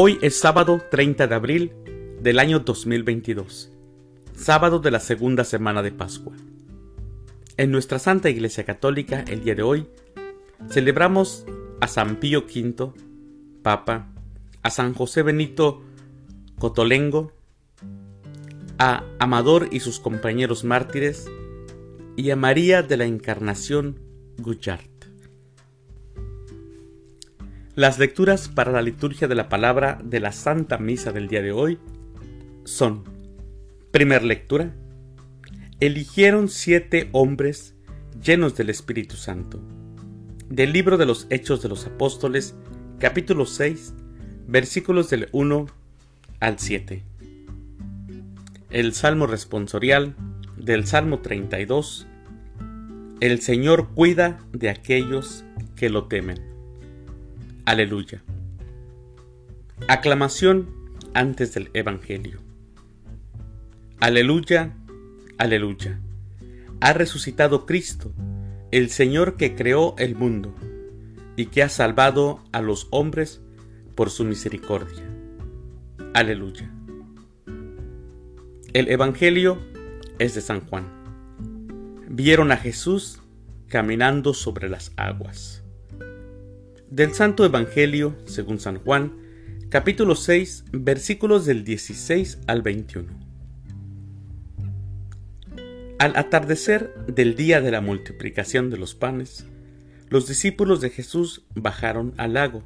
Hoy es sábado 30 de abril del año 2022, sábado de la segunda semana de Pascua. En nuestra Santa Iglesia Católica, el día de hoy, celebramos a San Pío V, Papa, a San José Benito Cotolengo, a Amador y sus compañeros mártires, y a María de la Encarnación Guchart. Las lecturas para la liturgia de la palabra de la Santa Misa del día de hoy son, primer lectura, eligieron siete hombres llenos del Espíritu Santo. Del libro de los Hechos de los Apóstoles, capítulo 6, versículos del 1 al 7. El Salmo responsorial del Salmo 32. El Señor cuida de aquellos que lo temen. Aleluya. Aclamación antes del Evangelio. Aleluya, aleluya. Ha resucitado Cristo, el Señor que creó el mundo y que ha salvado a los hombres por su misericordia. Aleluya. El Evangelio es de San Juan. Vieron a Jesús caminando sobre las aguas. Del Santo Evangelio, según San Juan, capítulo 6, versículos del 16 al 21. Al atardecer del día de la multiplicación de los panes, los discípulos de Jesús bajaron al lago,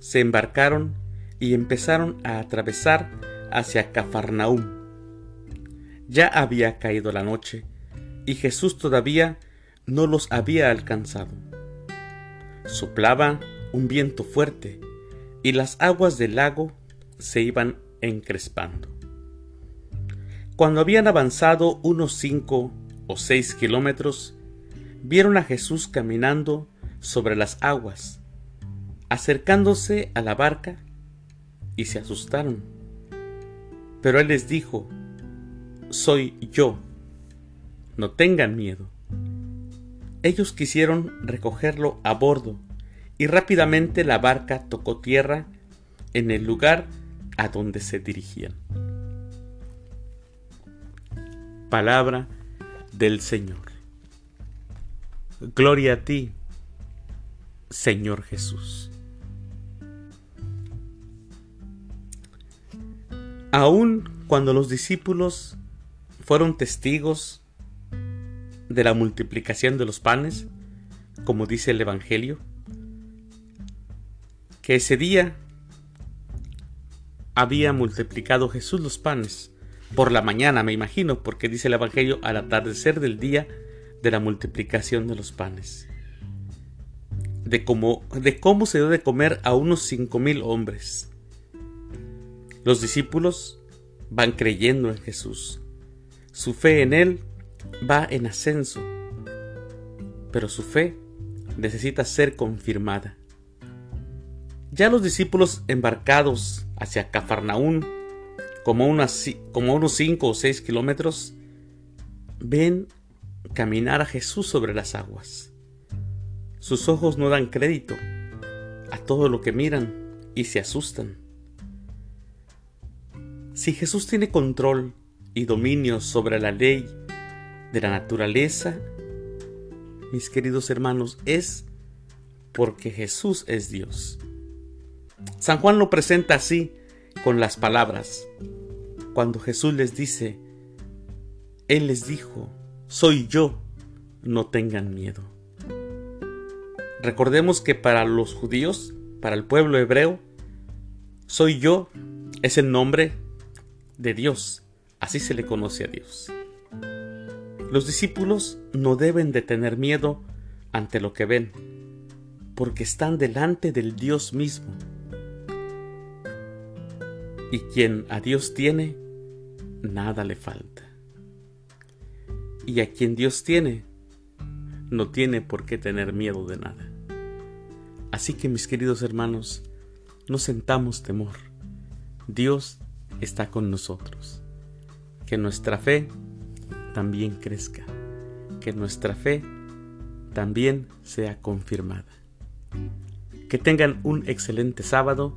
se embarcaron y empezaron a atravesar hacia Cafarnaúm. Ya había caído la noche y Jesús todavía no los había alcanzado Soplaba un viento fuerte y las aguas del lago se iban encrespando. Cuando habían avanzado unos cinco o seis kilómetros, vieron a Jesús caminando sobre las aguas, acercándose a la barca, y se asustaron. Pero él les dijo, Soy yo, no tengan miedo. Ellos quisieron recogerlo a bordo y rápidamente la barca tocó tierra en el lugar a donde se dirigían. Palabra del Señor. Gloria a ti, Señor Jesús. Aun cuando los discípulos fueron testigos de la multiplicación de los panes, como dice el Evangelio, que ese día había multiplicado Jesús los panes por la mañana, me imagino, porque dice el Evangelio al atardecer del día de la multiplicación de los panes. De cómo, de cómo se dio de comer a unos cinco mil hombres. Los discípulos van creyendo en Jesús. Su fe en Él va en ascenso, pero su fe necesita ser confirmada. Ya los discípulos embarcados hacia Cafarnaún, como, unos 5 o 6 kilómetros, ven caminar a Jesús sobre las aguas. Sus ojos no dan crédito a todo lo que miran y se asustan. Si Jesús tiene control y dominio sobre la ley de la naturaleza, mis queridos hermanos, es porque Jesús es Dios. San Juan lo presenta así con las palabras. Cuando Jesús les dice, Él les dijo, soy yo, no tengan miedo. Recordemos que para los judíos, para el pueblo hebreo, soy yo es el nombre de Dios. Así se le conoce a Dios. Los discípulos no deben de tener miedo ante lo que ven, porque están delante del Dios mismo. Y quien a Dios tiene, nada le falta. Y a quien Dios tiene, no tiene por qué tener miedo de nada. Así que mis queridos hermanos, no sentamos temor. Dios está con nosotros. Que nuestra fe también crezca, que nuestra fe también sea confirmada. Que tengan un excelente sábado